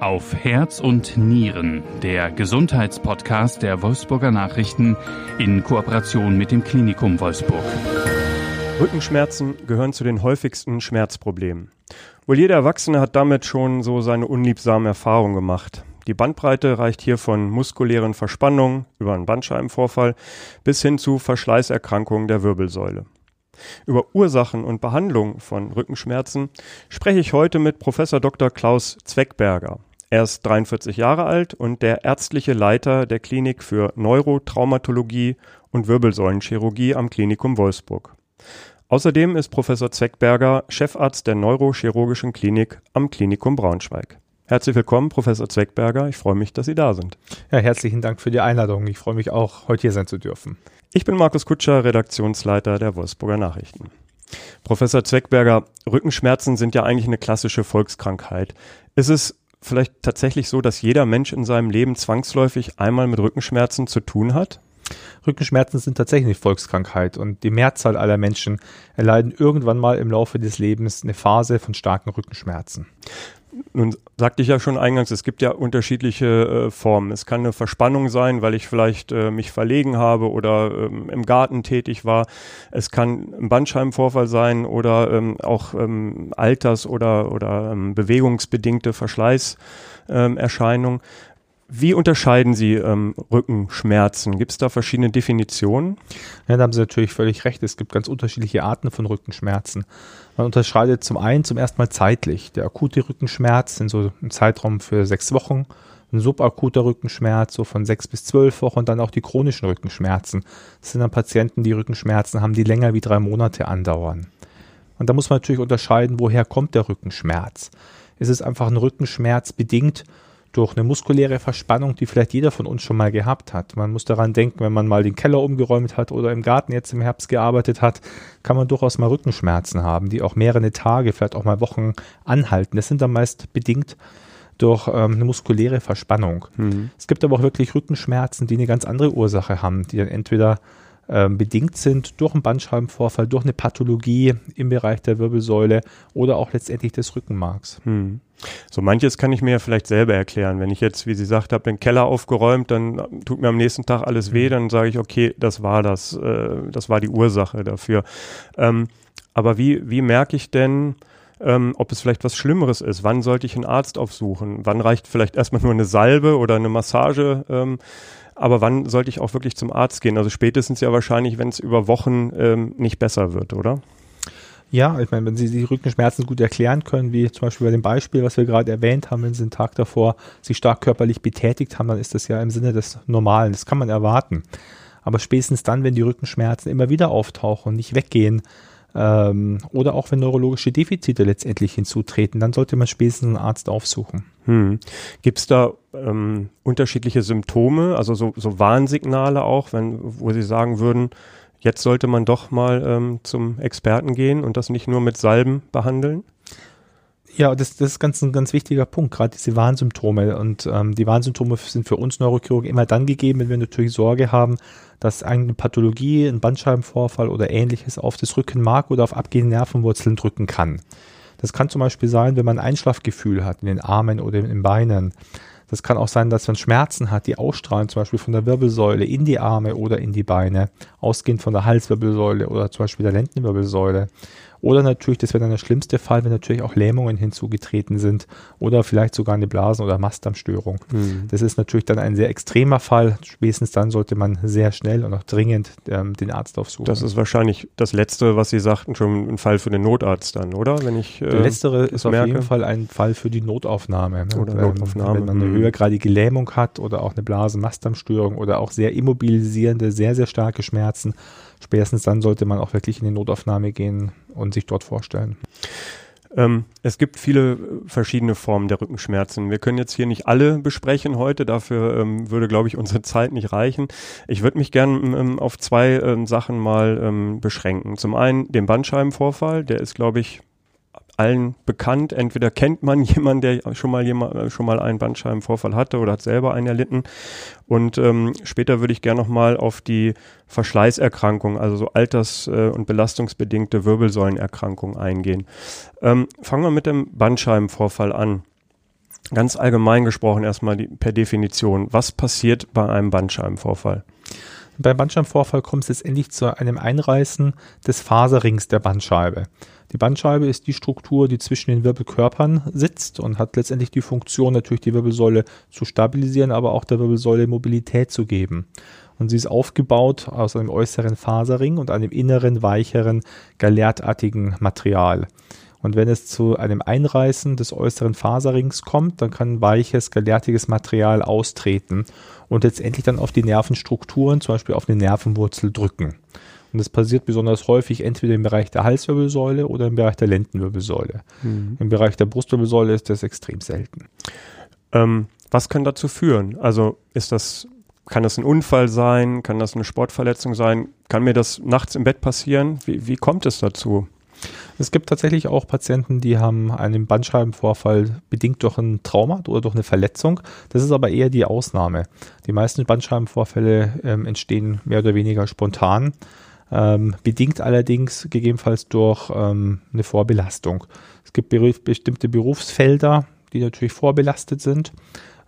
Auf Herz und Nieren, der Gesundheitspodcast der Wolfsburger Nachrichten in Kooperation mit dem Klinikum Wolfsburg. Rückenschmerzen gehören zu den häufigsten Schmerzproblemen. Wohl jeder Erwachsene hat damit schon so seine unliebsamen Erfahrungen gemacht. Die Bandbreite reicht hier von muskulären Verspannungen über einen Bandscheibenvorfall bis hin zu Verschleißerkrankungen der Wirbelsäule. Über Ursachen und Behandlung von Rückenschmerzen spreche ich heute mit Professor Dr. Klaus Zweckberger. Er ist 43 Jahre alt und der ärztliche Leiter der Klinik für Neurotraumatologie und Wirbelsäulenchirurgie am Klinikum Wolfsburg. Außerdem ist Professor Zweckberger Chefarzt der Neurochirurgischen Klinik am Klinikum Braunschweig. Herzlich willkommen, Professor Zweckberger. Ich freue mich, dass Sie da sind. Ja, herzlichen Dank für die Einladung. Ich freue mich auch, heute hier sein zu dürfen. Ich bin Markus Kutscher, Redaktionsleiter der Wolfsburger Nachrichten. Professor Zweckberger, Rückenschmerzen sind ja eigentlich eine klassische Volkskrankheit. Ist es vielleicht tatsächlich so, dass jeder Mensch in seinem Leben zwangsläufig einmal mit Rückenschmerzen zu tun hat? Rückenschmerzen sind tatsächlich eine Volkskrankheit und die Mehrzahl aller Menschen erleiden irgendwann mal im Laufe des Lebens eine Phase von starken Rückenschmerzen. Nun sagte ich ja schon eingangs, es gibt ja unterschiedliche äh, Formen. Es kann eine Verspannung sein, weil ich vielleicht äh, mich verlegen habe oder ähm, im Garten tätig war. Es kann ein Bandscheibenvorfall sein oder ähm, auch ähm, Alters- oder, oder ähm, bewegungsbedingte Verschleißerscheinungen. Wie unterscheiden Sie ähm, Rückenschmerzen? Gibt es da verschiedene Definitionen? Ja, da haben Sie natürlich völlig recht. Es gibt ganz unterschiedliche Arten von Rückenschmerzen. Man unterscheidet zum einen zum ersten Mal zeitlich. Der akute Rückenschmerz sind so ein Zeitraum für sechs Wochen. Ein subakuter Rückenschmerz so von sechs bis zwölf Wochen und dann auch die chronischen Rückenschmerzen. Das sind dann Patienten, die Rückenschmerzen haben, die länger wie drei Monate andauern. Und da muss man natürlich unterscheiden, woher kommt der Rückenschmerz. Ist es einfach ein Rückenschmerz bedingt durch eine muskuläre Verspannung, die vielleicht jeder von uns schon mal gehabt hat. Man muss daran denken, wenn man mal den Keller umgeräumt hat oder im Garten jetzt im Herbst gearbeitet hat, kann man durchaus mal Rückenschmerzen haben, die auch mehrere Tage, vielleicht auch mal Wochen anhalten. Das sind dann meist bedingt durch ähm, eine muskuläre Verspannung. Mhm. Es gibt aber auch wirklich Rückenschmerzen, die eine ganz andere Ursache haben, die dann entweder bedingt sind durch einen Bandscheibenvorfall, durch eine Pathologie im Bereich der Wirbelsäule oder auch letztendlich des Rückenmarks. Hm. So manches kann ich mir ja vielleicht selber erklären. Wenn ich jetzt, wie Sie sagt, habe den Keller aufgeräumt, dann tut mir am nächsten Tag alles weh, hm. dann sage ich, okay, das war das, äh, das war die Ursache dafür. Ähm, aber wie, wie merke ich denn, ähm, ob es vielleicht was Schlimmeres ist. Wann sollte ich einen Arzt aufsuchen? Wann reicht vielleicht erstmal nur eine Salbe oder eine Massage? Ähm, aber wann sollte ich auch wirklich zum Arzt gehen? Also spätestens ja wahrscheinlich, wenn es über Wochen ähm, nicht besser wird, oder? Ja, ich meine, wenn Sie die Rückenschmerzen gut erklären können, wie zum Beispiel bei dem Beispiel, was wir gerade erwähnt haben, wenn Sie den Tag davor sich stark körperlich betätigt haben, dann ist das ja im Sinne des Normalen. Das kann man erwarten. Aber spätestens dann, wenn die Rückenschmerzen immer wieder auftauchen und nicht weggehen, ähm, oder auch wenn neurologische Defizite letztendlich hinzutreten, dann sollte man spätestens einen Arzt aufsuchen. Hm. Gibt es da ähm, unterschiedliche Symptome, also so, so Warnsignale auch, wenn, wo Sie sagen würden, jetzt sollte man doch mal ähm, zum Experten gehen und das nicht nur mit Salben behandeln? Ja, das, das ist ganz, ein ganz wichtiger Punkt, gerade diese Warnsymptome. Und ähm, die Warnsymptome sind für uns Neurochirurgen immer dann gegeben, wenn wir natürlich Sorge haben, dass eine Pathologie, ein Bandscheibenvorfall oder ähnliches auf das Rückenmark oder auf abgehende Nervenwurzeln drücken kann. Das kann zum Beispiel sein, wenn man ein Einschlafgefühl hat in den Armen oder in den Beinen. Das kann auch sein, dass man Schmerzen hat, die ausstrahlen, zum Beispiel von der Wirbelsäule in die Arme oder in die Beine, ausgehend von der Halswirbelsäule oder zum Beispiel der Lendenwirbelsäule. Oder natürlich, das wäre dann der schlimmste Fall, wenn natürlich auch Lähmungen hinzugetreten sind oder vielleicht sogar eine Blasen- oder Mastdarmstörung. Mhm. Das ist natürlich dann ein sehr extremer Fall. Spätestens dann sollte man sehr schnell und auch dringend ähm, den Arzt aufsuchen. Das ist wahrscheinlich das Letzte, was Sie sagten, schon ein Fall für den Notarzt dann, oder? Wenn ich, äh, Der Letztere ist auf jeden Fall ein Fall für die Notaufnahme. Ne? Oder Notaufnahme. Wenn man eine mhm. höhergradige Lähmung hat oder auch eine Blasen-Mastdarmstörung oder auch sehr immobilisierende, sehr, sehr starke Schmerzen, spätestens dann sollte man auch wirklich in die Notaufnahme gehen und sich dort vorstellen. Ähm, es gibt viele verschiedene Formen der Rückenschmerzen. Wir können jetzt hier nicht alle besprechen heute, dafür ähm, würde, glaube ich, unsere Zeit nicht reichen. Ich würde mich gern ähm, auf zwei ähm, Sachen mal ähm, beschränken. Zum einen den Bandscheibenvorfall, der ist, glaube ich, allen bekannt. Entweder kennt man jemanden, der schon mal jemand, äh, schon mal einen Bandscheibenvorfall hatte oder hat selber einen erlitten. Und ähm, später würde ich gerne noch mal auf die Verschleißerkrankung, also so alters- äh, und belastungsbedingte Wirbelsäulenerkrankung eingehen. Ähm, fangen wir mit dem Bandscheibenvorfall an. ganz allgemein gesprochen erstmal die, per Definition, was passiert bei einem Bandscheibenvorfall? Beim Bandscheibenvorfall kommt es letztendlich zu einem Einreißen des Faserrings der Bandscheibe. Die Bandscheibe ist die Struktur, die zwischen den Wirbelkörpern sitzt und hat letztendlich die Funktion, natürlich die Wirbelsäule zu stabilisieren, aber auch der Wirbelsäule Mobilität zu geben. Und sie ist aufgebaut aus einem äußeren Faserring und einem inneren, weicheren, galertartigen Material. Und wenn es zu einem Einreißen des äußeren Faserrings kommt, dann kann weiches, galertiges Material austreten und letztendlich dann auf die Nervenstrukturen, zum Beispiel auf eine Nervenwurzel drücken. Und das passiert besonders häufig entweder im Bereich der Halswirbelsäule oder im Bereich der Lendenwirbelsäule. Mhm. Im Bereich der Brustwirbelsäule ist das extrem selten. Ähm, was kann dazu führen? Also ist das, kann das ein Unfall sein? Kann das eine Sportverletzung sein? Kann mir das nachts im Bett passieren? Wie, wie kommt es dazu? Es gibt tatsächlich auch Patienten, die haben einen Bandscheibenvorfall bedingt durch ein Trauma oder durch eine Verletzung. Das ist aber eher die Ausnahme. Die meisten Bandscheibenvorfälle ähm, entstehen mehr oder weniger spontan ähm, bedingt allerdings gegebenenfalls durch ähm, eine Vorbelastung. Es gibt beruf, bestimmte Berufsfelder, die natürlich vorbelastet sind.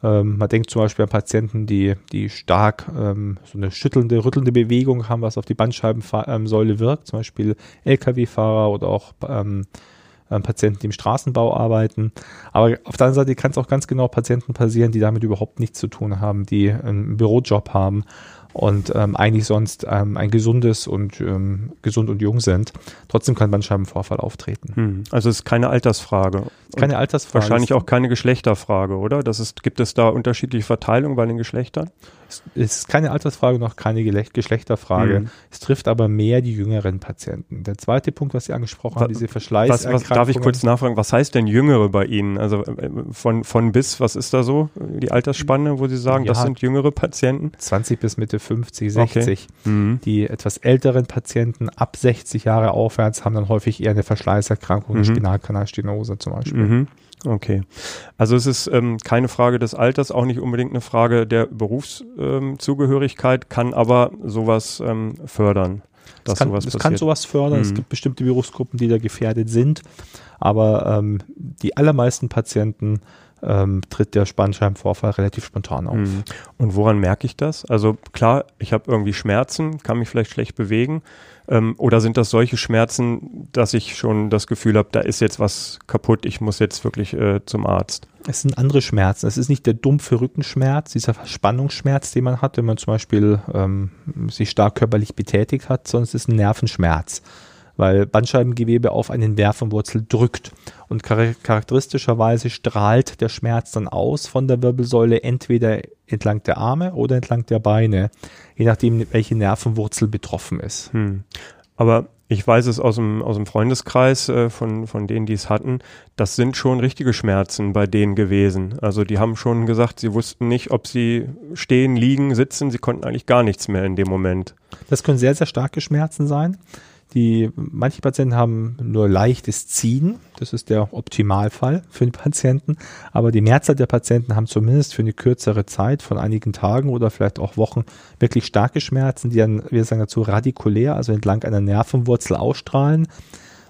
Ähm, man denkt zum Beispiel an Patienten, die, die stark ähm, so eine schüttelnde, rüttelnde Bewegung haben, was auf die Bandscheibensäule wirkt, zum Beispiel Lkw-Fahrer oder auch ähm, ähm, Patienten, die im Straßenbau arbeiten. Aber auf der anderen Seite kann es auch ganz genau Patienten passieren, die damit überhaupt nichts zu tun haben, die einen Bürojob haben und ähm, eigentlich sonst ähm, ein gesundes und ähm, gesund und jung sind. Trotzdem kann Bandscheibenvorfall auftreten. Hm. Also es ist keine Altersfrage. Keine Altersfrage. Wahrscheinlich auch keine Geschlechterfrage, oder? Das ist, gibt es da unterschiedliche Verteilungen bei den Geschlechtern? Es ist keine Altersfrage, noch keine Geschlechterfrage. Mhm. Es trifft aber mehr die jüngeren Patienten. Der zweite Punkt, was Sie angesprochen haben, diese Verschleißerkrankungen. Was, was, darf ich kurz nachfragen, was heißt denn Jüngere bei Ihnen? Also äh, von, von bis, was ist da so? Die Altersspanne, wo Sie sagen, ja, das sind jüngere Patienten? 20 bis Mitte 50, 60. Okay. Mhm. Die etwas älteren Patienten ab 60 Jahre aufwärts haben dann häufig eher eine Verschleißerkrankung, mhm. Spinalkanalstenose zum Beispiel. Okay. Also es ist ähm, keine Frage des Alters, auch nicht unbedingt eine Frage der Berufszugehörigkeit, ähm, kann aber sowas ähm, fördern. Dass es kann, sowas es kann sowas fördern. Mhm. Es gibt bestimmte Berufsgruppen, die da gefährdet sind. Aber ähm, die allermeisten Patienten ähm, tritt der Spannscheibenvorfall relativ spontan auf. Mhm. Und woran merke ich das? Also klar, ich habe irgendwie Schmerzen, kann mich vielleicht schlecht bewegen. Ähm, oder sind das solche Schmerzen, dass ich schon das Gefühl habe, da ist jetzt was kaputt, ich muss jetzt wirklich äh, zum Arzt? Es sind andere Schmerzen. Es ist nicht der dumpfe Rückenschmerz, dieser Verspannungsschmerz, den man hat, wenn man zum Beispiel ähm, sich stark körperlich betätigt hat, sondern es ist ein Nervenschmerz weil Bandscheibengewebe auf eine Nervenwurzel drückt. Und charakteristischerweise strahlt der Schmerz dann aus von der Wirbelsäule entweder entlang der Arme oder entlang der Beine, je nachdem, welche Nervenwurzel betroffen ist. Hm. Aber ich weiß es aus dem, aus dem Freundeskreis äh, von, von denen, die es hatten, das sind schon richtige Schmerzen bei denen gewesen. Also die haben schon gesagt, sie wussten nicht, ob sie stehen, liegen, sitzen, sie konnten eigentlich gar nichts mehr in dem Moment. Das können sehr, sehr starke Schmerzen sein. Die, manche Patienten haben nur leichtes Ziehen. Das ist der Optimalfall für den Patienten. Aber die Mehrzahl der Patienten haben zumindest für eine kürzere Zeit von einigen Tagen oder vielleicht auch Wochen wirklich starke Schmerzen, die dann, wir sagen dazu, radikulär, also entlang einer Nervenwurzel ausstrahlen.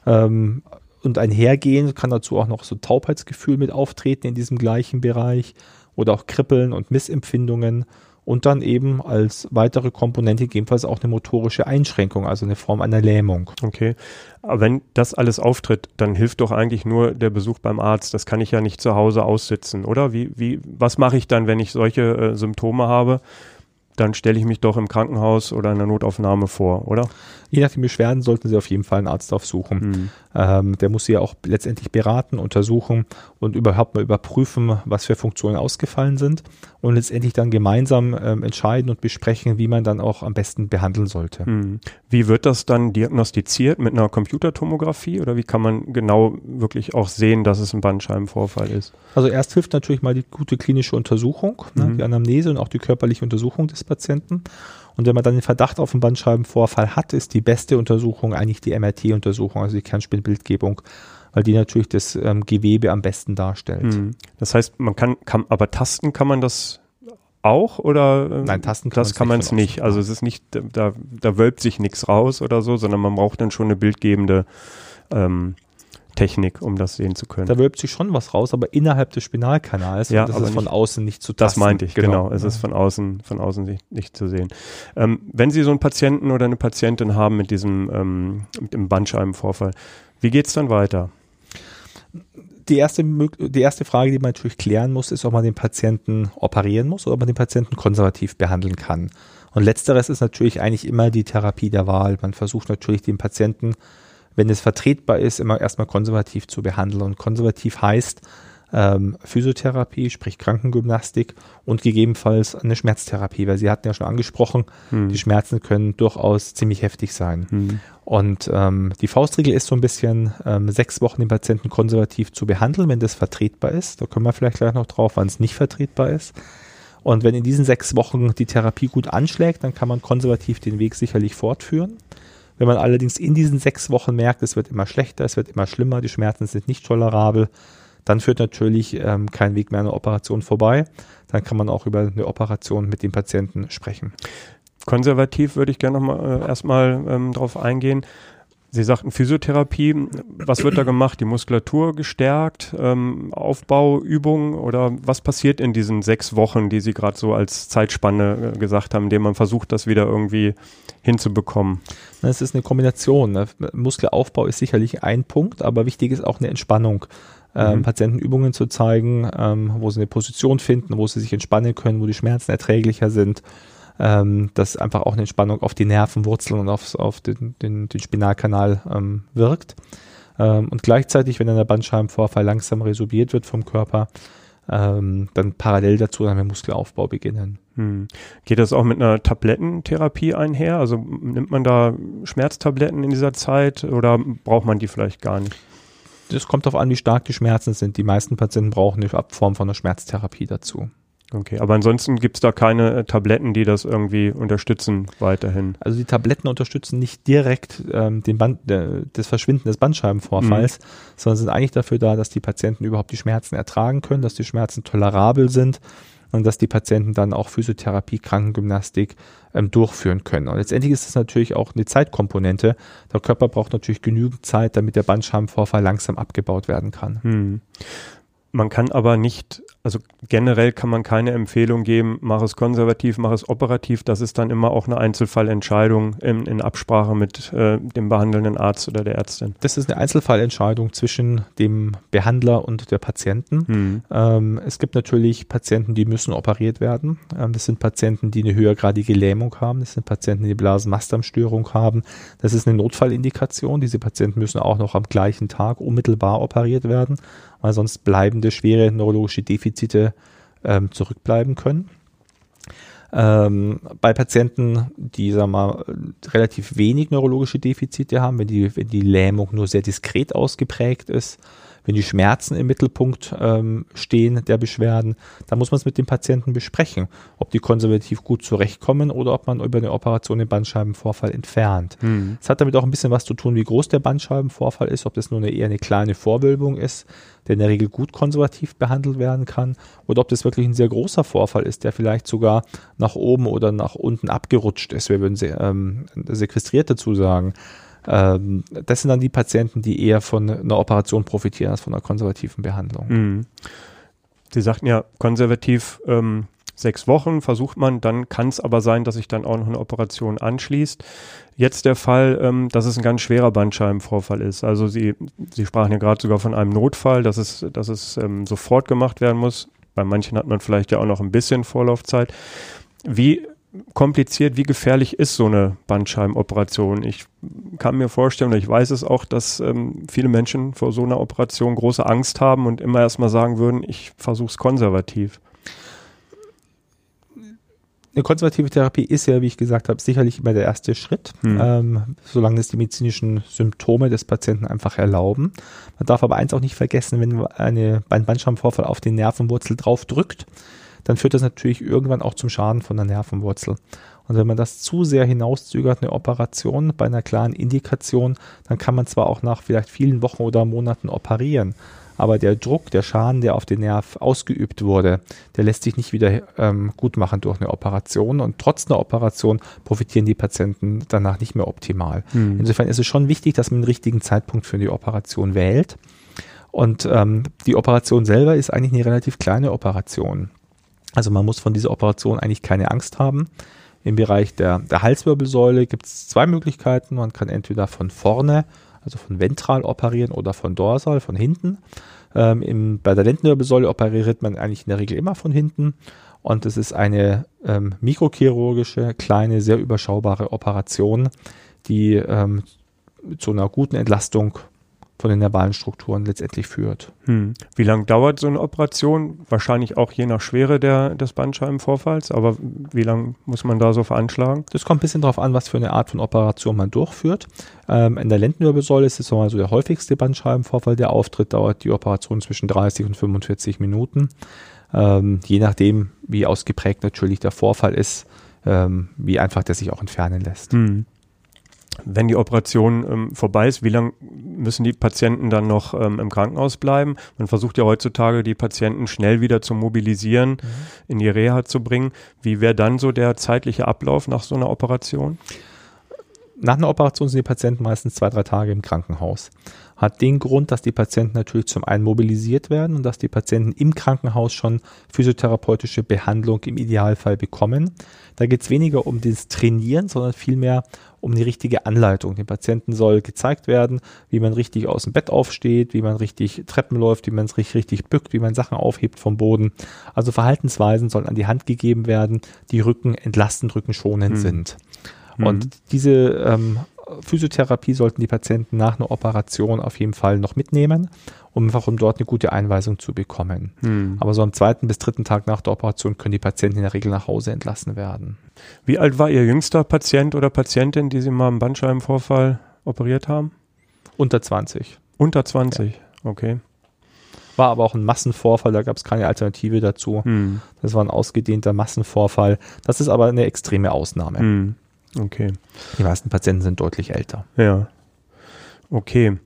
Ähm, und einhergehen kann dazu auch noch so Taubheitsgefühl mit auftreten in diesem gleichen Bereich oder auch Kribbeln und Missempfindungen und dann eben als weitere Komponente gegebenenfalls auch eine motorische Einschränkung, also eine Form einer Lähmung. Okay. Aber wenn das alles auftritt, dann hilft doch eigentlich nur der Besuch beim Arzt. Das kann ich ja nicht zu Hause aussitzen, oder? Wie, wie, was mache ich dann, wenn ich solche äh, Symptome habe? Dann stelle ich mich doch im Krankenhaus oder in der Notaufnahme vor, oder? Je nach den Beschwerden sollten Sie auf jeden Fall einen Arzt aufsuchen. Mhm. Ähm, der muss Sie ja auch letztendlich beraten, untersuchen und überhaupt mal überprüfen, was für Funktionen ausgefallen sind und letztendlich dann gemeinsam ähm, entscheiden und besprechen, wie man dann auch am besten behandeln sollte. Mhm. Wie wird das dann diagnostiziert mit einer Computertomographie oder wie kann man genau wirklich auch sehen, dass es ein Bandscheibenvorfall ist? Also erst hilft natürlich mal die gute klinische Untersuchung, ne, mhm. die Anamnese und auch die körperliche Untersuchung des Patienten. Und wenn man dann den Verdacht auf einen Bandscheibenvorfall hat, ist die beste Untersuchung eigentlich die MRT-Untersuchung, also die Kernspinbildgebung, weil die natürlich das ähm, Gewebe am besten darstellt. Mhm. Das heißt, man kann, kann, aber tasten kann man das auch oder ähm, Nein, tasten kann das kann man es nicht. nicht. Also es ist nicht, da, da wölbt sich nichts raus oder so, sondern man braucht dann schon eine bildgebende ähm, Technik, um das sehen zu können. Da wölbt sich schon was raus, aber innerhalb des Spinalkanals. Ja, das ist von nicht- außen nicht zu Das tasten. meinte ich, genau. Es ist von außen, von außen nicht, nicht zu sehen. Ähm, wenn Sie so einen Patienten oder eine Patientin haben mit diesem, ähm, mit dem Bandscheibenvorfall, wie geht's dann weiter? die erste, die erste Frage, die man natürlich klären muss, ist, ob man den Patienten operieren muss oder ob man den Patienten konservativ behandeln kann. Und letzteres ist natürlich eigentlich immer die Therapie der Wahl. Man versucht natürlich den Patienten, wenn es vertretbar ist, immer erstmal konservativ zu behandeln. Und konservativ heißt ähm, Physiotherapie, sprich Krankengymnastik und gegebenenfalls eine Schmerztherapie, weil Sie hatten ja schon angesprochen, die Schmerzen können durchaus ziemlich heftig sein. Und ähm, die Faustregel ist so ein bisschen, ähm, sechs Wochen den Patienten konservativ zu behandeln, wenn das vertretbar ist. Da kommen wir vielleicht gleich noch drauf, wann es nicht vertretbar ist. Und wenn in diesen sechs Wochen die Therapie gut anschlägt, dann kann man konservativ den Weg sicherlich fortführen. Wenn man allerdings in diesen sechs Wochen merkt, es wird immer schlechter, es wird immer schlimmer, die Schmerzen sind nicht tolerabel, dann führt natürlich ähm, kein Weg mehr an einer Operation vorbei. Dann kann man auch über eine Operation mit dem Patienten sprechen. Konservativ würde ich gerne noch mal äh, erstmal ähm, drauf eingehen. Sie sagten Physiotherapie. Was wird da gemacht? Die Muskulatur gestärkt, ähm, Aufbauübungen oder was passiert in diesen sechs Wochen, die Sie gerade so als Zeitspanne äh, gesagt haben, in dem man versucht, das wieder irgendwie hinzubekommen? Es ist eine Kombination. ne? Muskelaufbau ist sicherlich ein Punkt, aber wichtig ist auch eine Entspannung. Ähm, Mhm. Patienten Übungen zu zeigen, ähm, wo sie eine Position finden, wo sie sich entspannen können, wo die Schmerzen erträglicher sind. Ähm, dass einfach auch eine Entspannung auf die Nervenwurzeln und aufs, auf den, den, den Spinalkanal ähm, wirkt. Ähm, und gleichzeitig, wenn dann der Bandscheibenvorfall langsam resorbiert wird vom Körper, ähm, dann parallel dazu dann mit Muskelaufbau beginnen. Hm. Geht das auch mit einer Tablettentherapie einher? Also nimmt man da Schmerztabletten in dieser Zeit oder braucht man die vielleicht gar nicht? Das kommt darauf an, wie stark die Schmerzen sind. Die meisten Patienten brauchen eine Form von einer Schmerztherapie dazu. Okay, aber ansonsten gibt es da keine äh, Tabletten, die das irgendwie unterstützen weiterhin. Also die Tabletten unterstützen nicht direkt ähm, den Band, äh, das Verschwinden des Bandscheibenvorfalls, sondern sind eigentlich dafür da, dass die Patienten überhaupt die Schmerzen ertragen können, dass die Schmerzen tolerabel sind und dass die Patienten dann auch Physiotherapie, Krankengymnastik ähm, durchführen können. Und letztendlich ist es natürlich auch eine Zeitkomponente. Der Körper braucht natürlich genügend Zeit, damit der Bandscheibenvorfall langsam abgebaut werden kann. Hm. Man kann aber nicht, also generell kann man keine Empfehlung geben, mach es konservativ, mach es operativ. Das ist dann immer auch eine Einzelfallentscheidung in, in Absprache mit äh, dem behandelnden Arzt oder der Ärztin. Das ist eine Einzelfallentscheidung zwischen dem Behandler und der Patienten. Hm. Ähm, es gibt natürlich Patienten, die müssen operiert werden. Ähm, das sind Patienten, die eine höhergradige Lähmung haben. Das sind Patienten, die Blasenmastdarmstörung haben. Das ist eine Notfallindikation. Diese Patienten müssen auch noch am gleichen Tag unmittelbar operiert werden, weil sonst bleibende schwere neurologische Defizite ähm, zurückbleiben können. Ähm, bei Patienten, die sagen mal, relativ wenig neurologische Defizite haben, wenn die, wenn die Lähmung nur sehr diskret ausgeprägt ist, wenn die Schmerzen im Mittelpunkt ähm, stehen der Beschwerden, dann muss man es mit dem Patienten besprechen, ob die konservativ gut zurechtkommen oder ob man über eine Operation den Bandscheibenvorfall entfernt. Hm. Es hat damit auch ein bisschen was zu tun, wie groß der Bandscheibenvorfall ist, ob das nur eine, eher eine kleine Vorwölbung ist, der in der Regel gut konservativ behandelt werden kann, oder ob das wirklich ein sehr großer Vorfall ist, der vielleicht sogar nach oben oder nach unten abgerutscht ist. Wir würden se ähm, sequestriert dazu sagen. Ähm, das sind dann die Patienten, die eher von einer Operation profitieren als von einer konservativen Behandlung. Hm. Sie sagten ja, konservativ ähm, sechs Wochen versucht man, dann kann es aber sein, dass sich dann auch noch eine Operation anschließt. Jetzt der Fall, ähm, dass es ein ganz schwerer Bandscheibenvorfall ist. Also Sie, Sie sprachen ja gerade sogar von einem Notfall, dass es, dass es ähm, sofort gemacht werden muss. Bei manchen hat man vielleicht ja auch noch ein bisschen Vorlaufzeit. Wie kompliziert, wie gefährlich ist so eine Bandscheibenoperation? Ich kann mir vorstellen, ich weiß es auch, dass ähm, viele Menschen vor so einer Operation große Angst haben und immer erstmal sagen würden, ich versuche es konservativ. Eine konservative Therapie ist ja, wie ich gesagt habe, sicherlich immer der erste Schritt, Hm. ähm, solange es die medizinischen Symptome des Patienten einfach erlauben. Man darf aber eins auch nicht vergessen, wenn eine, ein Bandscheibenvorfall auf die Nervenwurzel drauf drückt, dann führt das natürlich irgendwann auch zum Schaden von der Nervenwurzel. Und wenn man das zu sehr hinauszögert, eine Operation bei einer klaren Indikation, dann kann man zwar auch nach vielleicht vielen Wochen oder Monaten operieren, aber der Druck, der Schaden, der auf den Nerv ausgeübt wurde, der lässt sich nicht wieder ähm, gut machen durch eine Operation und trotz einer Operation profitieren die Patienten danach nicht mehr optimal. Mhm. Insofern ist es schon wichtig, dass man den richtigen Zeitpunkt für die Operation wählt. Und ähm, die Operation selber ist eigentlich eine relativ kleine Operation. Also man muss von dieser Operation eigentlich keine Angst haben. Im Bereich der, der Halswirbelsäule gibt es zwei Möglichkeiten. Man kann entweder von vorne, also von ventral operieren oder von dorsal, von hinten. Ähm, im, bei der Lendenwirbelsäule operiert man eigentlich in der Regel immer von hinten. Und es ist eine ähm, mikrochirurgische, kleine, sehr überschaubare Operation, die ähm, zu einer guten Entlastung von den nervalen Strukturen letztendlich führt. Hm. Wie lange dauert so eine Operation? Wahrscheinlich auch je nach Schwere der, des Bandscheibenvorfalls, aber wie lange muss man da so veranschlagen? Das kommt ein bisschen darauf an, was für eine Art von Operation man durchführt. Ähm, in der Lendenwirbelsäule ist es so der häufigste Bandscheibenvorfall, der auftritt, dauert die Operation zwischen 30 und 45 Minuten. Ähm, je nachdem, wie ausgeprägt natürlich der Vorfall ist, ähm, wie einfach der sich auch entfernen lässt. Hm wenn die Operation ähm, vorbei ist, wie lange müssen die Patienten dann noch ähm, im Krankenhaus bleiben? Man versucht ja heutzutage, die Patienten schnell wieder zu mobilisieren, mhm. in die Reha zu bringen. Wie wäre dann so der zeitliche Ablauf nach so einer Operation? Nach einer Operation sind die Patienten meistens zwei, drei Tage im Krankenhaus hat den Grund, dass die Patienten natürlich zum einen mobilisiert werden und dass die Patienten im Krankenhaus schon physiotherapeutische Behandlung im Idealfall bekommen. Da geht es weniger um das Trainieren, sondern vielmehr um die richtige Anleitung. Dem Patienten soll gezeigt werden, wie man richtig aus dem Bett aufsteht, wie man richtig Treppen läuft, wie man sich richtig bückt, wie man Sachen aufhebt vom Boden. Also Verhaltensweisen sollen an die Hand gegeben werden, die Rücken entlastend, rückenschonend mhm. sind. Und mhm. diese ähm, Physiotherapie sollten die Patienten nach einer Operation auf jeden Fall noch mitnehmen, um einfach um dort eine gute Einweisung zu bekommen. Hm. Aber so am zweiten bis dritten Tag nach der Operation können die Patienten in der Regel nach Hause entlassen werden. Wie alt war Ihr jüngster Patient oder Patientin, die Sie mal im Bandscheibenvorfall operiert haben? Unter 20. Unter 20, ja. okay. War aber auch ein Massenvorfall, da gab es keine Alternative dazu. Hm. Das war ein ausgedehnter Massenvorfall. Das ist aber eine extreme Ausnahme. Hm. Okay. Die meisten Patienten sind deutlich älter. Ja. Okay.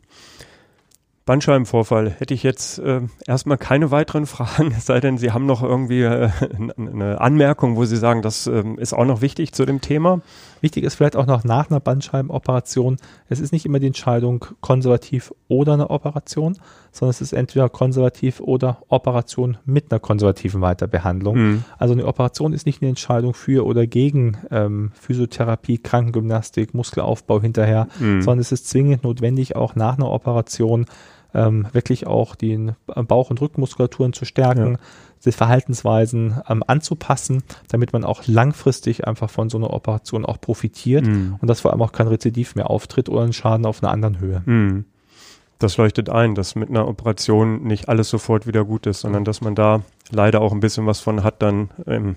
Bandscheibenvorfall hätte ich jetzt äh, erstmal keine weiteren Fragen, es sei denn, Sie haben noch irgendwie äh, eine Anmerkung, wo Sie sagen, das äh, ist auch noch wichtig zu dem Thema. Wichtig ist vielleicht auch noch nach einer Bandscheibenoperation, es ist nicht immer die Entscheidung konservativ oder eine Operation, sondern es ist entweder konservativ oder Operation mit einer konservativen Weiterbehandlung. Mhm. Also eine Operation ist nicht eine Entscheidung für oder gegen ähm, Physiotherapie, Krankengymnastik, Muskelaufbau hinterher, mhm. sondern es ist zwingend notwendig, auch nach einer Operation ähm, wirklich auch die Bauch- und Rückenmuskulaturen zu stärken, ja. die Verhaltensweisen ähm, anzupassen, damit man auch langfristig einfach von so einer Operation auch profitiert mhm. und dass vor allem auch kein Rezidiv mehr auftritt oder ein Schaden auf einer anderen Höhe. Mhm. Das leuchtet ein, dass mit einer Operation nicht alles sofort wieder gut ist, sondern dass man da leider auch ein bisschen was von hat dann im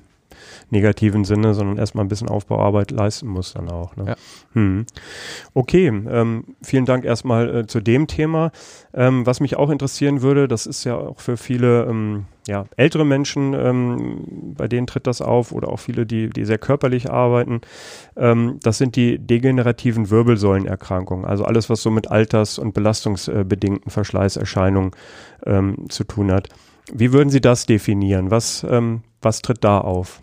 negativen Sinne, sondern erstmal ein bisschen Aufbauarbeit leisten muss dann auch. Ne? Ja. Hm. Okay, ähm, vielen Dank erstmal äh, zu dem Thema. Ähm, was mich auch interessieren würde, das ist ja auch für viele ähm, ja, ältere Menschen, ähm, bei denen tritt das auf oder auch viele, die, die sehr körperlich arbeiten. Ähm, das sind die degenerativen Wirbelsäulenerkrankungen, also alles, was so mit Alters- und belastungsbedingten Verschleißerscheinungen ähm, zu tun hat. Wie würden Sie das definieren? Was, ähm, was tritt da auf?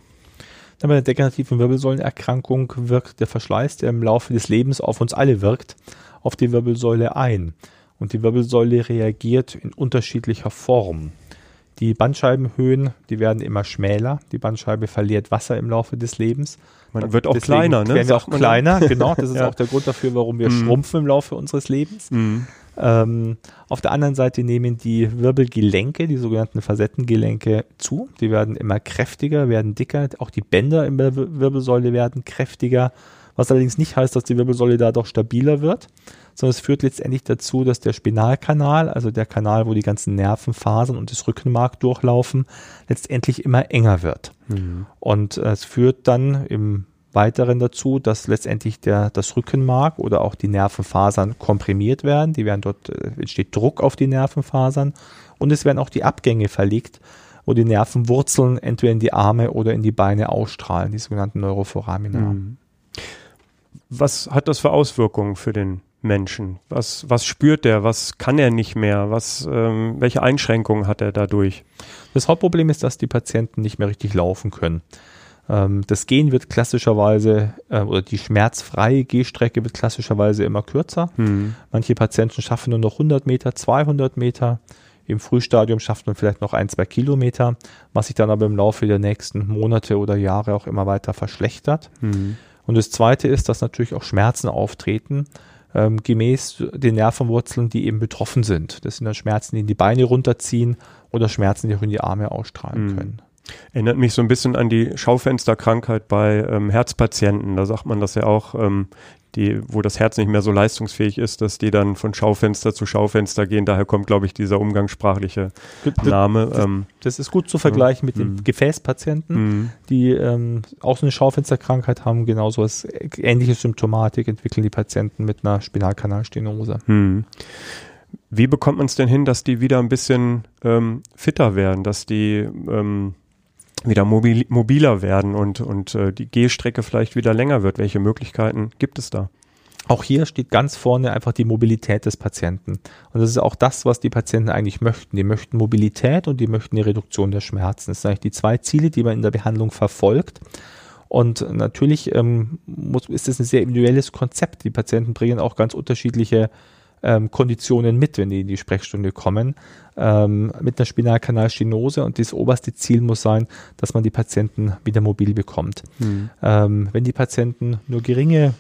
Bei der degenerativen Wirbelsäulenerkrankung wirkt der Verschleiß, der im Laufe des Lebens auf uns alle wirkt, auf die Wirbelsäule ein. Und die Wirbelsäule reagiert in unterschiedlicher Form. Die Bandscheibenhöhen, die werden immer schmäler. Die Bandscheibe verliert Wasser im Laufe des Lebens. Man wird auch Deswegen kleiner, ne? Werden wir auch kleiner, genau. Das ist ja. auch der Grund dafür, warum wir mm. schrumpfen im Laufe unseres Lebens. Mm. Ähm, auf der anderen Seite nehmen die Wirbelgelenke, die sogenannten Facettengelenke, zu. Die werden immer kräftiger, werden dicker. Auch die Bänder in der Wirbelsäule werden kräftiger. Was allerdings nicht heißt, dass die Wirbelsäule dadurch stabiler wird, sondern es führt letztendlich dazu, dass der Spinalkanal, also der Kanal, wo die ganzen Nervenfasern und das Rückenmark durchlaufen, letztendlich immer enger wird. Mhm. Und es führt dann im Weiteren dazu, dass letztendlich der, das Rückenmark oder auch die Nervenfasern komprimiert werden. Die werden dort, äh, entsteht Druck auf die Nervenfasern und es werden auch die Abgänge verlegt, wo die Nervenwurzeln entweder in die Arme oder in die Beine ausstrahlen, die sogenannten Neuroforamina. Mhm. Was hat das für Auswirkungen für den Menschen? Was, was spürt der? Was kann er nicht mehr? Was, ähm, welche Einschränkungen hat er dadurch? Das Hauptproblem ist, dass die Patienten nicht mehr richtig laufen können. Ähm, das Gehen wird klassischerweise äh, oder die schmerzfreie Gehstrecke wird klassischerweise immer kürzer. Hm. Manche Patienten schaffen nur noch 100 Meter, 200 Meter. Im Frühstadium schafft man vielleicht noch ein, zwei Kilometer, was sich dann aber im Laufe der nächsten Monate oder Jahre auch immer weiter verschlechtert. Hm. Und das Zweite ist, dass natürlich auch Schmerzen auftreten, ähm, gemäß den Nervenwurzeln, die eben betroffen sind. Das sind dann Schmerzen, die in die Beine runterziehen oder Schmerzen, die auch in die Arme ausstrahlen Mhm. können. Erinnert mich so ein bisschen an die Schaufensterkrankheit bei ähm, Herzpatienten. Da sagt man das ja auch, ähm, die, wo das Herz nicht mehr so leistungsfähig ist, dass die dann von Schaufenster zu Schaufenster gehen. Daher kommt, glaube ich, dieser umgangssprachliche Name. Ähm, Das ist gut zu vergleichen mit den Mhm. Gefäßpatienten, mh. die ähm, auch so eine Schaufensterkrankheit haben, genauso als ähnliche Symptomatik entwickeln die Patienten mit einer Spinalkanalstenose. Hm. Wie bekommt man es denn hin, dass die wieder ein bisschen ähm, fitter werden, dass die ähm, wieder mobil, mobiler werden und, und äh, die Gehstrecke vielleicht wieder länger wird? Welche Möglichkeiten gibt es da? Auch hier steht ganz vorne einfach die Mobilität des Patienten. Und das ist auch das, was die Patienten eigentlich möchten. Die möchten Mobilität und die möchten die Reduktion der Schmerzen. Das sind eigentlich die zwei Ziele, die man in der Behandlung verfolgt. Und natürlich ähm, muss, ist es ein sehr individuelles Konzept. Die Patienten bringen auch ganz unterschiedliche ähm, Konditionen mit, wenn die in die Sprechstunde kommen, ähm, mit einer Spinalkanalstenose. Und das oberste Ziel muss sein, dass man die Patienten wieder mobil bekommt. Ähm, wenn die Patienten nur geringe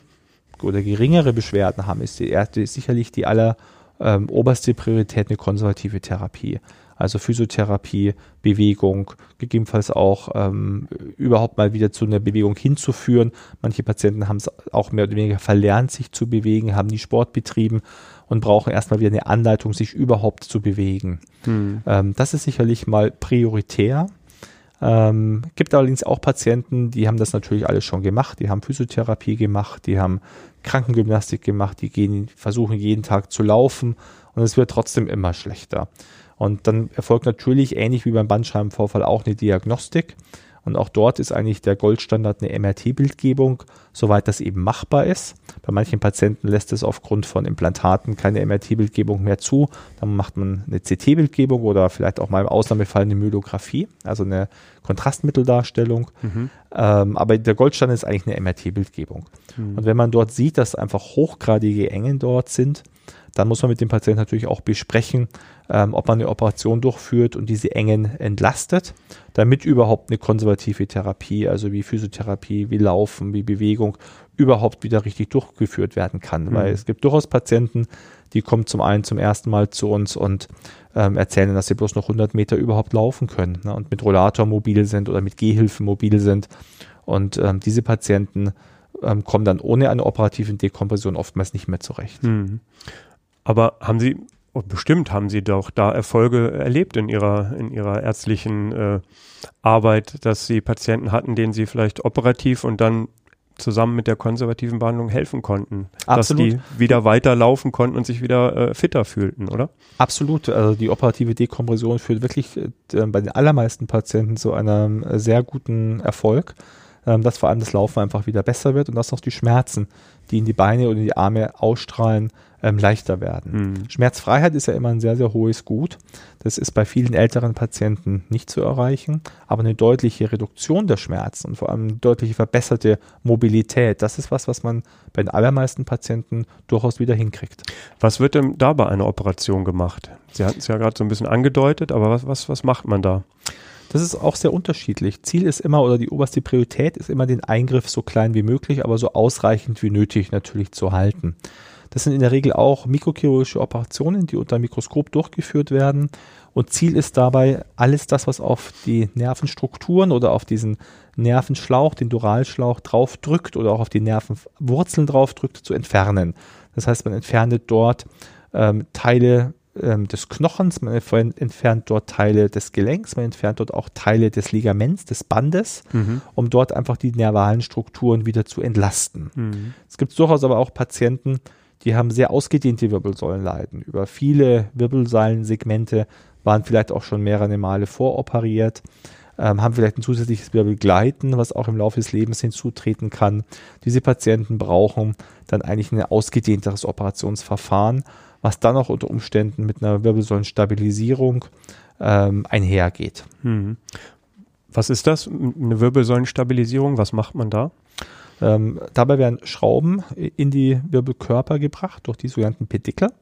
oder geringere Beschwerden haben, ist die erste sicherlich die aller ähm, oberste Priorität eine konservative Therapie. Also Physiotherapie, Bewegung, gegebenenfalls auch ähm, überhaupt mal wieder zu einer Bewegung hinzuführen. Manche Patienten haben es auch mehr oder weniger verlernt, sich zu bewegen, haben nie Sport betrieben und brauchen erstmal wieder eine Anleitung, sich überhaupt zu bewegen. Hm. Ähm, das ist sicherlich mal prioritär. Ähm, gibt allerdings auch Patienten, die haben das natürlich alles schon gemacht. Die haben Physiotherapie gemacht, die haben Krankengymnastik gemacht, die gehen, versuchen jeden Tag zu laufen und es wird trotzdem immer schlechter. Und dann erfolgt natürlich ähnlich wie beim Bandscheibenvorfall auch eine Diagnostik. Und auch dort ist eigentlich der Goldstandard eine MRT-Bildgebung, soweit das eben machbar ist. Bei manchen Patienten lässt es aufgrund von Implantaten keine MRT-Bildgebung mehr zu. Dann macht man eine CT-Bildgebung oder vielleicht auch mal im Ausnahmefall eine Myelographie, also eine Kontrastmitteldarstellung. Mhm. Ähm, aber der Goldstandard ist eigentlich eine MRT-Bildgebung. Mhm. Und wenn man dort sieht, dass einfach hochgradige Engen dort sind, dann muss man mit dem Patienten natürlich auch besprechen, ähm, ob man eine Operation durchführt und diese Engen entlastet, damit überhaupt eine konservative Therapie, also wie Physiotherapie, wie Laufen, wie Bewegung, überhaupt wieder richtig durchgeführt werden kann. Mhm. Weil es gibt durchaus Patienten, die kommen zum einen zum ersten Mal zu uns und ähm, erzählen, dass sie bloß noch 100 Meter überhaupt laufen können ne, und mit Rollator mobil sind oder mit Gehhilfen mobil sind. Und ähm, diese Patienten ähm, kommen dann ohne eine operative Dekompression oftmals nicht mehr zurecht. Hm. Aber haben Sie, oh, bestimmt haben Sie doch da Erfolge erlebt in Ihrer, in Ihrer ärztlichen äh, Arbeit, dass Sie Patienten hatten, denen Sie vielleicht operativ und dann zusammen mit der konservativen Behandlung helfen konnten. Absolut. Dass die wieder weiterlaufen konnten und sich wieder äh, fitter fühlten, oder? Absolut. Also die operative Dekompression führt wirklich äh, bei den allermeisten Patienten zu einem äh, sehr guten Erfolg, ähm, dass vor allem das Laufen einfach wieder besser wird und dass auch die Schmerzen, die in die Beine oder in die Arme ausstrahlen, ähm, leichter werden. Hm. Schmerzfreiheit ist ja immer ein sehr, sehr hohes Gut. Das ist bei vielen älteren Patienten nicht zu erreichen, aber eine deutliche Reduktion der Schmerzen und vor allem eine deutliche verbesserte Mobilität, das ist was, was man bei den allermeisten Patienten durchaus wieder hinkriegt. Was wird denn da bei einer Operation gemacht? Sie hatten es ja gerade so ein bisschen angedeutet, aber was, was, was macht man da? Das ist auch sehr unterschiedlich. Ziel ist immer oder die oberste Priorität ist immer den Eingriff so klein wie möglich, aber so ausreichend wie nötig natürlich zu halten. Das sind in der Regel auch mikrochirurgische Operationen, die unter Mikroskop durchgeführt werden. Und Ziel ist dabei, alles das, was auf die Nervenstrukturen oder auf diesen Nervenschlauch, den Duralschlauch draufdrückt oder auch auf die Nervenwurzeln draufdrückt, zu entfernen. Das heißt, man entfernt dort ähm, Teile ähm, des Knochens, man entfernt, dort Teile des Gelenks, man entfernt dort auch Teile des Ligaments, des Bandes, um dort einfach die nervalen Strukturen wieder zu entlasten. Hm. Es gibt durchaus aber auch Patienten, die haben sehr ausgedehnte Wirbelsäulenleiden. Über viele Wirbelsäulensegmente waren vielleicht auch schon mehrere Male voroperiert. ähm, haben vielleicht ein zusätzliches Wirbelgleiten, was auch im Laufe des Lebens hinzutreten kann. Diese Patienten brauchen dann eigentlich ein ausgedehnteres Operationsverfahren, was dann auch unter Umständen mit einer Wirbelsäulenstabilisierung ähm, einhergeht. Mhm. Was ist das? Eine Wirbelsäulenstabilisierung? Was macht man da? Ähm, dabei werden Schrauben in die Wirbelkörper gebracht durch die sogenannten Pedikel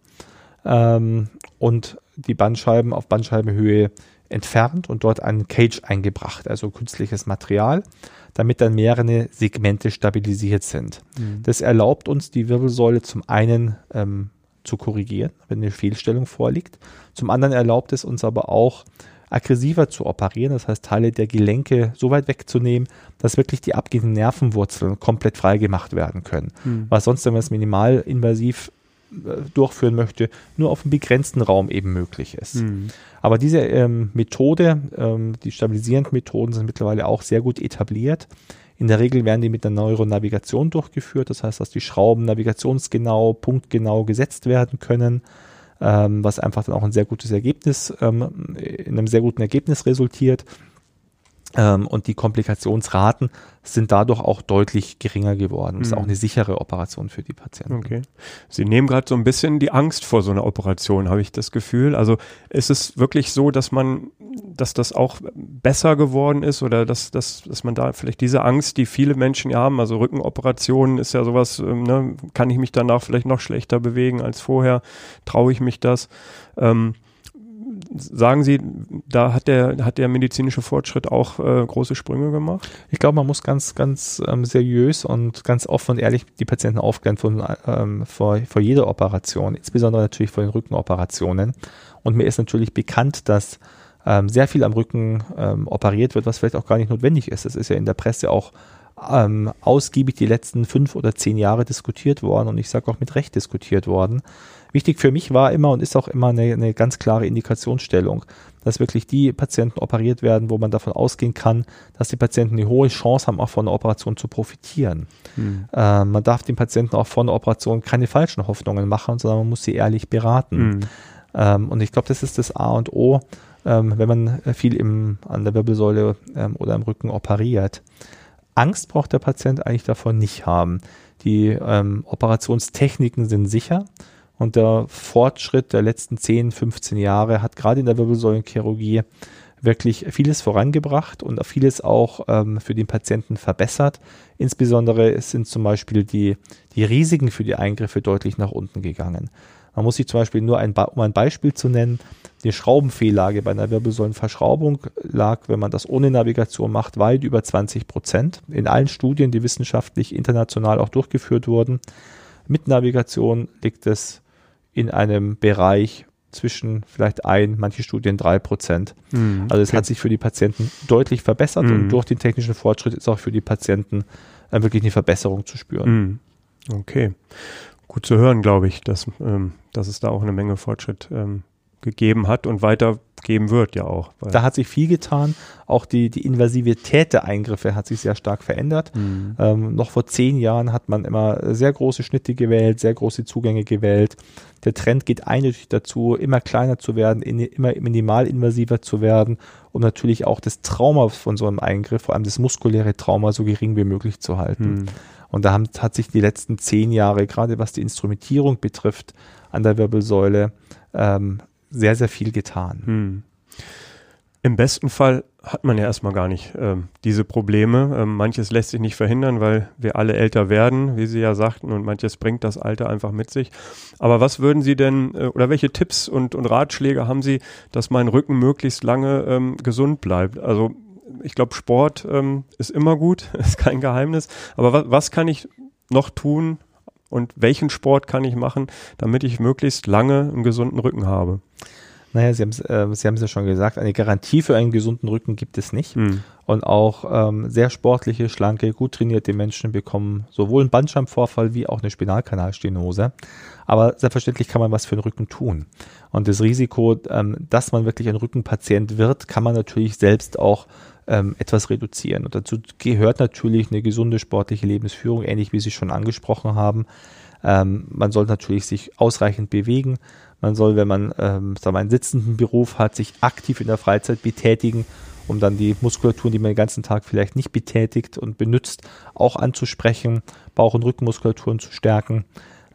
ähm, und die Bandscheiben auf Bandscheibenhöhe entfernt und dort ein Cage eingebracht, also künstliches Material, damit dann mehrere Segmente stabilisiert sind. Mhm. Das erlaubt uns, die Wirbelsäule zum einen ähm, zu korrigieren, wenn eine Fehlstellung vorliegt. Zum anderen erlaubt es uns aber auch, aggressiver zu operieren, das heißt Teile der Gelenke so weit wegzunehmen, dass wirklich die abgehenden Nervenwurzeln komplett freigemacht werden können. Mhm. Was sonst, wenn man es minimalinvasiv äh, durchführen möchte, nur auf einem begrenzten Raum eben möglich ist. Mhm. Aber diese ähm, Methode, ähm, die stabilisierenden Methoden sind mittlerweile auch sehr gut etabliert. In der Regel werden die mit einer Neuronavigation durchgeführt, das heißt, dass die Schrauben navigationsgenau, punktgenau gesetzt werden können ähm, was einfach dann auch ein sehr gutes Ergebnis, ähm, in einem sehr guten Ergebnis resultiert. Ähm, und die Komplikationsraten sind dadurch auch deutlich geringer geworden. Das ist auch mhm. eine sichere Operation für die Patienten. Okay. Sie nehmen gerade so ein bisschen die Angst vor so einer Operation, habe ich das Gefühl. Also ist es wirklich so, dass man, dass das auch besser geworden ist oder dass, dass, dass man da vielleicht diese Angst, die viele Menschen ja haben, also Rückenoperationen ist ja sowas, ähm, ne, kann ich mich danach vielleicht noch schlechter bewegen als vorher? Traue ich mich das? Ähm, sagen Sie, da hat der, hat der medizinische Fortschritt auch äh, große Sprünge gemacht? Ich glaube, man muss ganz, ganz ähm, seriös und ganz offen und ehrlich die Patienten aufklären von, ähm, vor, vor jeder Operation, insbesondere natürlich vor den Rückenoperationen. Und mir ist natürlich bekannt, dass ähm, sehr viel am Rücken ähm, operiert wird, was vielleicht auch gar nicht notwendig ist. Das ist ja in der Presse auch ähm, ausgiebig die letzten fünf oder zehn Jahre diskutiert worden und ich sage auch mit Recht diskutiert worden. Wichtig für mich war immer und ist auch immer eine, eine ganz klare Indikationsstellung, dass wirklich die Patienten operiert werden, wo man davon ausgehen kann, dass die Patienten eine hohe Chance haben, auch von der Operation zu profitieren. Mhm. Äh, man darf den Patienten auch von der Operation keine falschen Hoffnungen machen, sondern man muss sie ehrlich beraten. Mhm. Ähm, und ich glaube, das ist das A und O, ähm, wenn man viel im, an der Wirbelsäule ähm, oder im Rücken operiert. Angst braucht der Patient eigentlich davon nicht haben. Die ähm, Operationstechniken sind sicher und der Fortschritt der letzten 10, 15 Jahre hat gerade in der Wirbelsäulenchirurgie wirklich vieles vorangebracht und vieles auch ähm, für den Patienten verbessert. Insbesondere sind zum Beispiel die, die Risiken für die Eingriffe deutlich nach unten gegangen. Man muss sich zum Beispiel nur ein, um ein Beispiel zu nennen, die Schraubenfehllage bei einer Wirbelsäulenverschraubung lag, wenn man das ohne Navigation macht, weit über 20 Prozent. In allen Studien, die wissenschaftlich international auch durchgeführt wurden. Mit Navigation liegt es in einem Bereich zwischen vielleicht ein, manche Studien drei Prozent. Mhm, also es okay. hat sich für die Patienten deutlich verbessert mhm. und durch den technischen Fortschritt ist auch für die Patienten äh, wirklich eine Verbesserung zu spüren. Mhm. Okay. Gut zu hören, glaube ich, dass, ähm, dass es da auch eine Menge Fortschritt ähm, gegeben hat und weiter geben wird ja auch. Da hat sich viel getan. Auch die, die Invasivität der Eingriffe hat sich sehr stark verändert. Mhm. Ähm, noch vor zehn Jahren hat man immer sehr große Schnitte gewählt, sehr große Zugänge gewählt. Der Trend geht eindeutig dazu, immer kleiner zu werden, in, immer minimalinvasiver zu werden um natürlich auch das Trauma von so einem Eingriff, vor allem das muskuläre Trauma, so gering wie möglich zu halten. Mhm. Und da haben, hat sich die letzten zehn Jahre, gerade was die Instrumentierung betrifft, an der Wirbelsäule ähm, sehr, sehr viel getan. Hm. Im besten Fall hat man ja erstmal gar nicht ähm, diese Probleme. Ähm, manches lässt sich nicht verhindern, weil wir alle älter werden, wie Sie ja sagten, und manches bringt das Alter einfach mit sich. Aber was würden Sie denn äh, oder welche Tipps und, und Ratschläge haben Sie, dass mein Rücken möglichst lange ähm, gesund bleibt? Also ich glaube, Sport ähm, ist immer gut, ist kein Geheimnis. Aber was, was kann ich noch tun und welchen Sport kann ich machen, damit ich möglichst lange einen gesunden Rücken habe? Naja, Sie haben es äh, Sie ja schon gesagt, eine Garantie für einen gesunden Rücken gibt es nicht. Mhm. Und auch ähm, sehr sportliche, schlanke, gut trainierte Menschen bekommen sowohl einen Bandscheibenvorfall wie auch eine Spinalkanalstenose. Aber selbstverständlich kann man was für den Rücken tun. Und das Risiko, ähm, dass man wirklich ein Rückenpatient wird, kann man natürlich selbst auch ähm, etwas reduzieren. Und dazu gehört natürlich eine gesunde sportliche Lebensführung, ähnlich wie Sie schon angesprochen haben. Ähm, man soll natürlich sich ausreichend bewegen. Man soll, wenn man ähm, sagen wir, einen sitzenden Beruf hat, sich aktiv in der Freizeit betätigen um dann die Muskulaturen, die man den ganzen Tag vielleicht nicht betätigt und benutzt, auch anzusprechen, Bauch- und Rückenmuskulaturen zu stärken.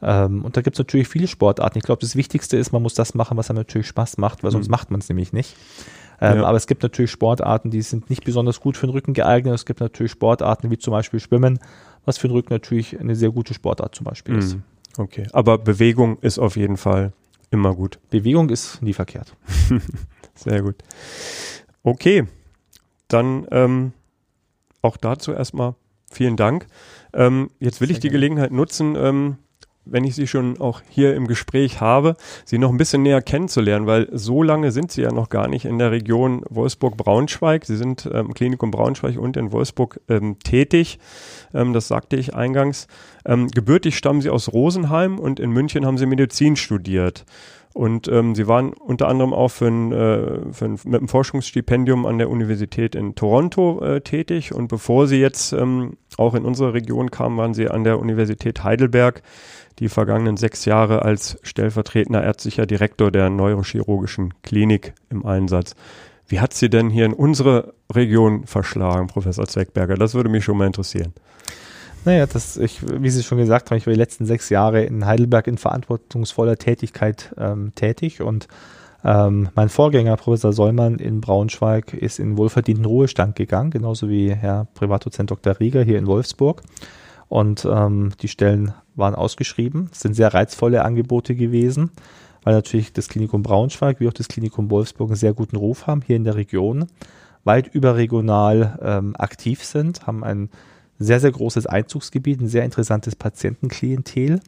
Ähm, und da gibt es natürlich viele Sportarten. Ich glaube, das Wichtigste ist, man muss das machen, was einem natürlich Spaß macht, weil sonst mhm. macht man es nämlich nicht. Ähm, ja. Aber es gibt natürlich Sportarten, die sind nicht besonders gut für den Rücken geeignet. Es gibt natürlich Sportarten wie zum Beispiel Schwimmen, was für den Rücken natürlich eine sehr gute Sportart zum Beispiel mhm. ist. Okay, aber Bewegung ist auf jeden Fall immer gut. Bewegung ist nie verkehrt. sehr gut. Okay, dann ähm, auch dazu erstmal vielen Dank. Ähm, jetzt will sehr ich die gerne. Gelegenheit nutzen, ähm, wenn ich Sie schon auch hier im Gespräch habe, Sie noch ein bisschen näher kennenzulernen, weil so lange sind Sie ja noch gar nicht in der Region Wolfsburg-Braunschweig. Sie sind im ähm, Klinikum Braunschweig und in Wolfsburg ähm, tätig. Ähm, das sagte ich eingangs. Ähm, gebürtig stammen Sie aus Rosenheim und in München haben Sie Medizin studiert. Und ähm, sie waren unter anderem auch für ein, äh, für ein, mit einem Forschungsstipendium an der Universität in Toronto äh, tätig. Und bevor sie jetzt ähm, auch in unsere Region kamen, waren sie an der Universität Heidelberg die vergangenen sechs Jahre als stellvertretender ärztlicher Direktor der neurochirurgischen Klinik im Einsatz. Wie hat sie denn hier in unsere Region verschlagen, Professor Zweckberger? Das würde mich schon mal interessieren. Naja, das, ich, wie Sie schon gesagt haben, ich war die letzten sechs Jahre in Heidelberg in verantwortungsvoller Tätigkeit ähm, tätig und ähm, mein Vorgänger, Professor Sollmann in Braunschweig, ist in wohlverdienten Ruhestand gegangen, genauso wie Herr Privatdozent Dr. Rieger hier in Wolfsburg. Und ähm, die Stellen waren ausgeschrieben. Es sind sehr reizvolle Angebote gewesen, weil natürlich das Klinikum Braunschweig wie auch das Klinikum Wolfsburg einen sehr guten Ruf haben hier in der Region, weit überregional ähm, aktiv sind, haben ein sehr, sehr großes Einzugsgebiet, ein sehr interessantes Patientenklientel.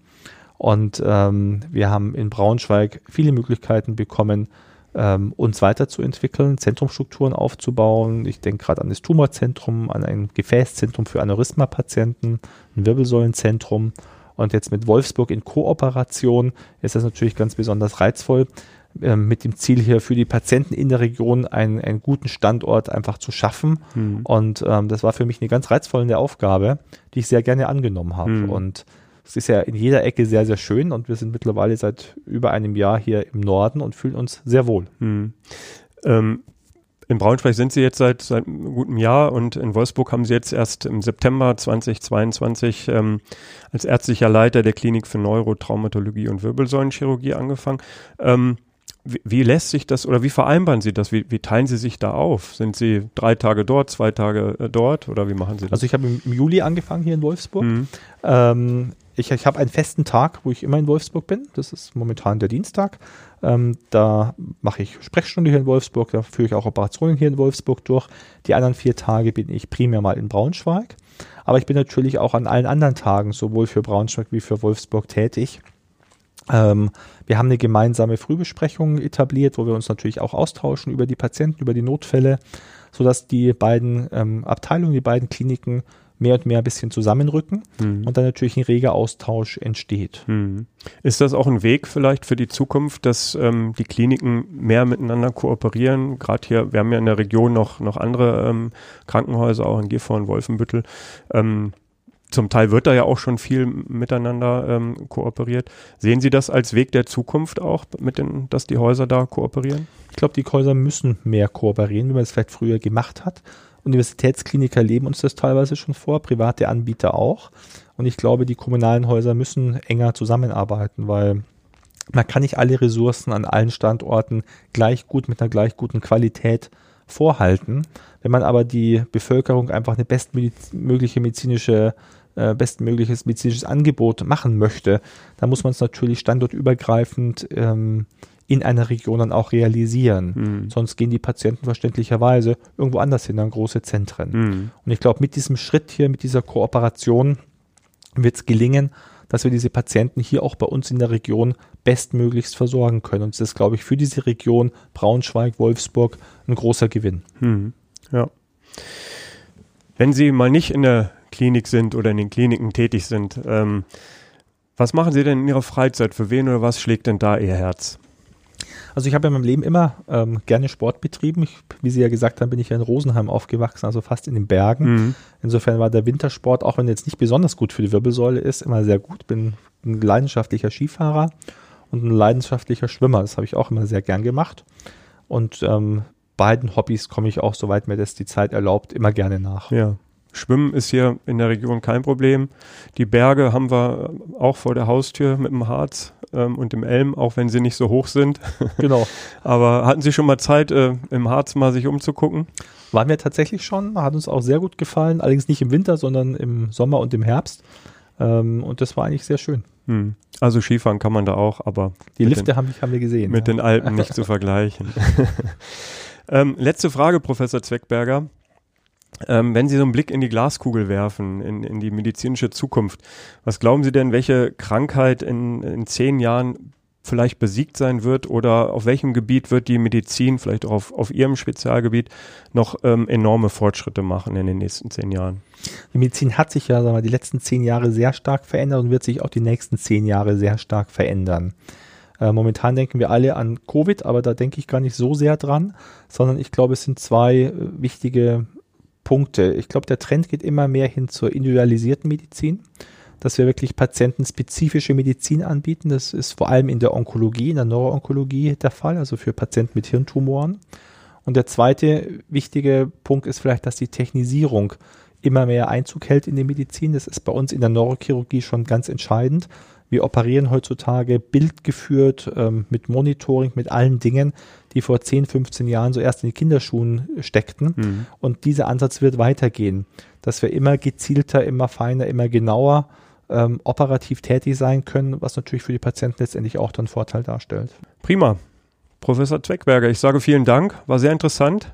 Und ähm, wir haben in Braunschweig viele Möglichkeiten bekommen, ähm, uns weiterzuentwickeln, Zentrumstrukturen aufzubauen. Ich denke gerade an das Tumorzentrum, an ein Gefäßzentrum für Aneurysma-Patienten, ein Wirbelsäulenzentrum. Und jetzt mit Wolfsburg in Kooperation ist das natürlich ganz besonders reizvoll, mit dem Ziel hier für die Patienten in der Region einen, einen guten Standort einfach zu schaffen. Mhm. Und ähm, das war für mich eine ganz reizvolle Aufgabe, die ich sehr gerne angenommen habe. Mhm. Und es ist ja in jeder Ecke sehr, sehr schön und wir sind mittlerweile seit über einem Jahr hier im Norden und fühlen uns sehr wohl. Hm. Ähm, in Braunschweig sind Sie jetzt seit, seit einem guten Jahr und in Wolfsburg haben Sie jetzt erst im September 2022 ähm, als ärztlicher Leiter der Klinik für Neurotraumatologie und Wirbelsäulenchirurgie angefangen. Ähm, wie, wie, lässt sich das oder wie vereinbaren Sie das? Wie, wie, teilen Sie sich da auf? Sind Sie drei Tage dort, zwei Tage äh, dort oder wie machen Sie das? Also ich habe im, im, Juli angefangen hier in Wolfsburg. Mhm. Ähm, ich, ich habe einen festen Tag, wo ich immer in Wolfsburg bin. Das ist momentan der Dienstag. Ähm, da mache ich Sprechstunde hier in Wolfsburg, da führe ich auch Operationen hier in Wolfsburg durch. Die anderen vier Tage bin ich primär mal in Braunschweig. Aber ich bin natürlich auch an allen anderen Tagen sowohl für Braunschweig wie für Wolfsburg tätig. Ähm, wir haben eine gemeinsame Frühbesprechung etabliert, wo wir uns natürlich auch austauschen über die Patienten, über die Notfälle, sodass die beiden ähm, Abteilungen, die beiden Kliniken mehr und mehr ein bisschen zusammenrücken mhm. und dann natürlich ein reger Austausch entsteht. Mhm. Ist das auch ein Weg vielleicht für die Zukunft, dass ähm, die Kliniken mehr miteinander kooperieren? Gerade hier, wir haben ja in der Region noch, noch andere ähm, Krankenhäuser, auch in Gifhorn, Wolfenbüttel. Ähm, zum Teil wird da ja auch schon viel miteinander ähm, kooperiert. Sehen Sie das als Weg der Zukunft auch, mit den, dass die Häuser da kooperieren? Ich glaube, die Häuser müssen mehr kooperieren, wie man es vielleicht früher gemacht hat. Universitätskliniker leben uns das teilweise schon vor, private Anbieter auch. Und ich glaube, die kommunalen Häuser müssen enger zusammenarbeiten, weil man kann nicht alle Ressourcen an allen Standorten gleich gut mit einer gleich guten Qualität vorhalten. Wenn man aber die Bevölkerung einfach eine bestmögliche medizinische äh, bestmögliches medizinisches Angebot machen möchte, dann muss man es natürlich standortübergreifend ähm, in einer Region dann auch realisieren. Mhm. Sonst gehen die Patienten verständlicherweise irgendwo anders hin, an große Zentren. Mhm. Und ich glaube, mit diesem Schritt hier, mit dieser Kooperation wird es gelingen, dass wir diese Patienten hier auch bei uns in der Region bestmöglichst versorgen können. Und das ist, glaube ich, für diese Region Braunschweig, Wolfsburg ein großer Gewinn. Mhm. Ja. Wenn Sie mal nicht in der Klinik sind oder in den Kliniken tätig sind, ähm, was machen Sie denn in Ihrer Freizeit? Für wen oder was schlägt denn da Ihr Herz? Also ich habe in meinem Leben immer ähm, gerne Sport betrieben. Ich, wie Sie ja gesagt haben, bin ich ja in Rosenheim aufgewachsen, also fast in den Bergen. Mhm. Insofern war der Wintersport, auch wenn er jetzt nicht besonders gut für die Wirbelsäule ist, immer sehr gut. Bin ein leidenschaftlicher Skifahrer und ein leidenschaftlicher Schwimmer. Das habe ich auch immer sehr gern gemacht. Und ähm, beiden Hobbys komme ich auch, soweit mir das die Zeit erlaubt, immer gerne nach. Ja. Schwimmen ist hier in der Region kein Problem. Die Berge haben wir auch vor der Haustür mit dem Harz ähm, und dem Elm, auch wenn sie nicht so hoch sind. Genau. Aber hatten Sie schon mal Zeit, äh, im Harz mal sich umzugucken? Waren wir tatsächlich schon, hat uns auch sehr gut gefallen, allerdings nicht im Winter, sondern im Sommer und im Herbst. Ähm, und das war eigentlich sehr schön. Hm. Also Skifahren kann man da auch, aber Die Lifte haben, haben wir gesehen. mit ja. den Alpen nicht zu vergleichen. ähm, letzte Frage, Professor Zweckberger. Ähm, wenn Sie so einen Blick in die Glaskugel werfen, in, in die medizinische Zukunft, was glauben Sie denn, welche Krankheit in, in zehn Jahren vielleicht besiegt sein wird oder auf welchem Gebiet wird die Medizin, vielleicht auch auf, auf Ihrem Spezialgebiet, noch ähm, enorme Fortschritte machen in den nächsten zehn Jahren? Die Medizin hat sich ja sagen wir, mal, die letzten zehn Jahre sehr stark verändert und wird sich auch die nächsten zehn Jahre sehr stark verändern. Äh, momentan denken wir alle an Covid, aber da denke ich gar nicht so sehr dran, sondern ich glaube, es sind zwei äh, wichtige Punkte. Ich glaube, der Trend geht immer mehr hin zur individualisierten Medizin, dass wir wirklich patientenspezifische Medizin anbieten. Das ist vor allem in der Onkologie, in der Neuroonkologie der Fall, also für Patienten mit Hirntumoren. Und der zweite wichtige Punkt ist vielleicht, dass die Technisierung immer mehr Einzug hält in die Medizin. Das ist bei uns in der Neurochirurgie schon ganz entscheidend. Wir operieren heutzutage bildgeführt ähm, mit Monitoring, mit allen Dingen, die vor 10, 15 Jahren so erst in die Kinderschuhen steckten. Mhm. Und dieser Ansatz wird weitergehen, dass wir immer gezielter, immer feiner, immer genauer ähm, operativ tätig sein können, was natürlich für die Patienten letztendlich auch dann Vorteil darstellt. Prima. Professor Zweckberger, ich sage vielen Dank, war sehr interessant.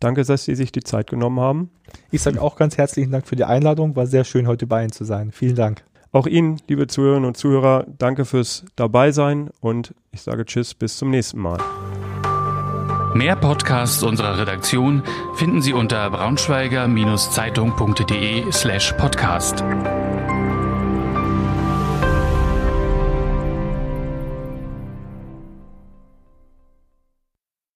Danke, dass Sie sich die Zeit genommen haben. Ich sage auch ganz herzlichen Dank für die Einladung, war sehr schön heute bei Ihnen zu sein. Vielen Dank. Auch Ihnen, liebe Zuhörerinnen und Zuhörer, danke fürs Dabeisein und ich sage Tschüss, bis zum nächsten Mal. Mehr Podcasts unserer Redaktion finden Sie unter braunschweiger-zeitung.de slash podcast.